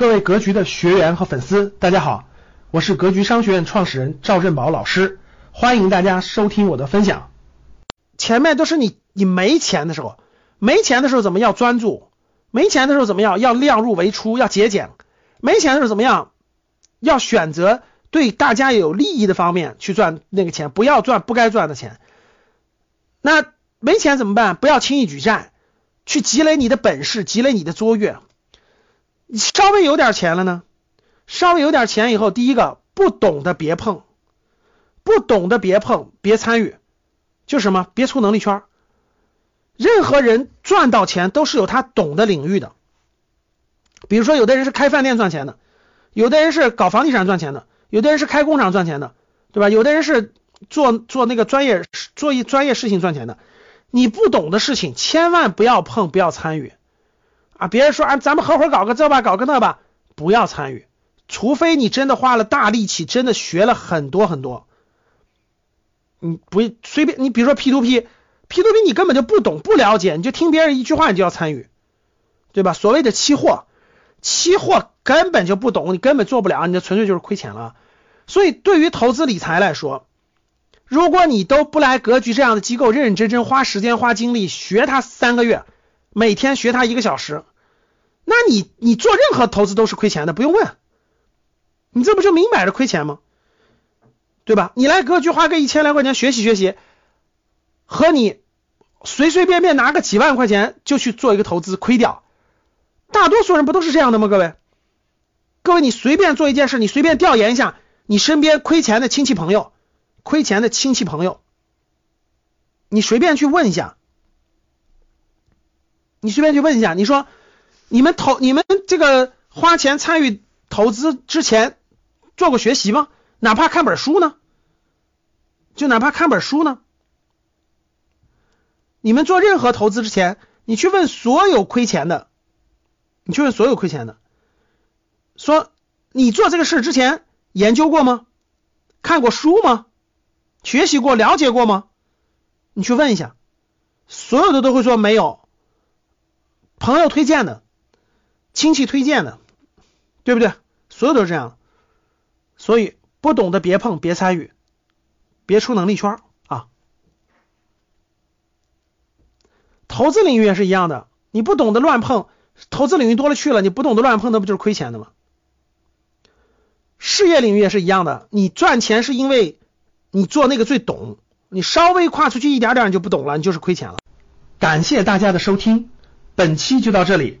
各位格局的学员和粉丝，大家好，我是格局商学院创始人赵振宝老师，欢迎大家收听我的分享。前面都是你你没钱的时候，没钱的时候怎么要专注？没钱的时候怎么样？要量入为出，要节俭。没钱的时候怎么样？要选择对大家有利益的方面去赚那个钱，不要赚不该赚的钱。那没钱怎么办？不要轻易举债，去积累你的本事，积累你的卓越。稍微有点钱了呢，稍微有点钱以后，第一个不懂的别碰，不懂的别碰，别参与，就什么别出能力圈。任何人赚到钱都是有他懂的领域的，比如说有的人是开饭店赚钱的，有的人是搞房地产赚钱的，有的人是开工厂赚钱的，对吧？有的人是做做那个专业做一专业事情赚钱的。你不懂的事情，千万不要碰，不要参与。啊！别人说啊，咱们合伙搞个这吧，搞个那吧，不要参与，除非你真的花了大力气，真的学了很多很多。你不随便，你比如说 P to P，P to P 你根本就不懂不了解，你就听别人一句话你就要参与，对吧？所谓的期货，期货根本就不懂，你根本做不了，你这纯粹就是亏钱了。所以对于投资理财来说，如果你都不来格局这样的机构，认认真真花时间花精力学它三个月，每天学它一个小时。那你你做任何投资都是亏钱的，不用问，你这不就明摆着亏钱吗？对吧？你来格局花个一千来块钱学习学习，和你随随便便拿个几万块钱就去做一个投资亏掉，大多数人不都是这样的吗？各位，各位，你随便做一件事，你随便调研一下你身边亏钱的亲戚朋友，亏钱的亲戚朋友，你随便去问一下，你随便去问一下，你说。你们投你们这个花钱参与投资之前做过学习吗？哪怕看本书呢？就哪怕看本书呢？你们做任何投资之前，你去问所有亏钱的，你去问所有亏钱的，说你做这个事之前研究过吗？看过书吗？学习过了解过吗？你去问一下，所有的都会说没有，朋友推荐的。亲戚推荐的，对不对？所有都是这样，所以不懂的别碰，别参与，别出能力圈啊。投资领域也是一样的，你不懂得乱碰，投资领域多了去了，你不懂得乱碰，那不就是亏钱的吗？事业领域也是一样的，你赚钱是因为你做那个最懂，你稍微跨出去一点点，你就不懂了，你就是亏钱了。感谢大家的收听，本期就到这里。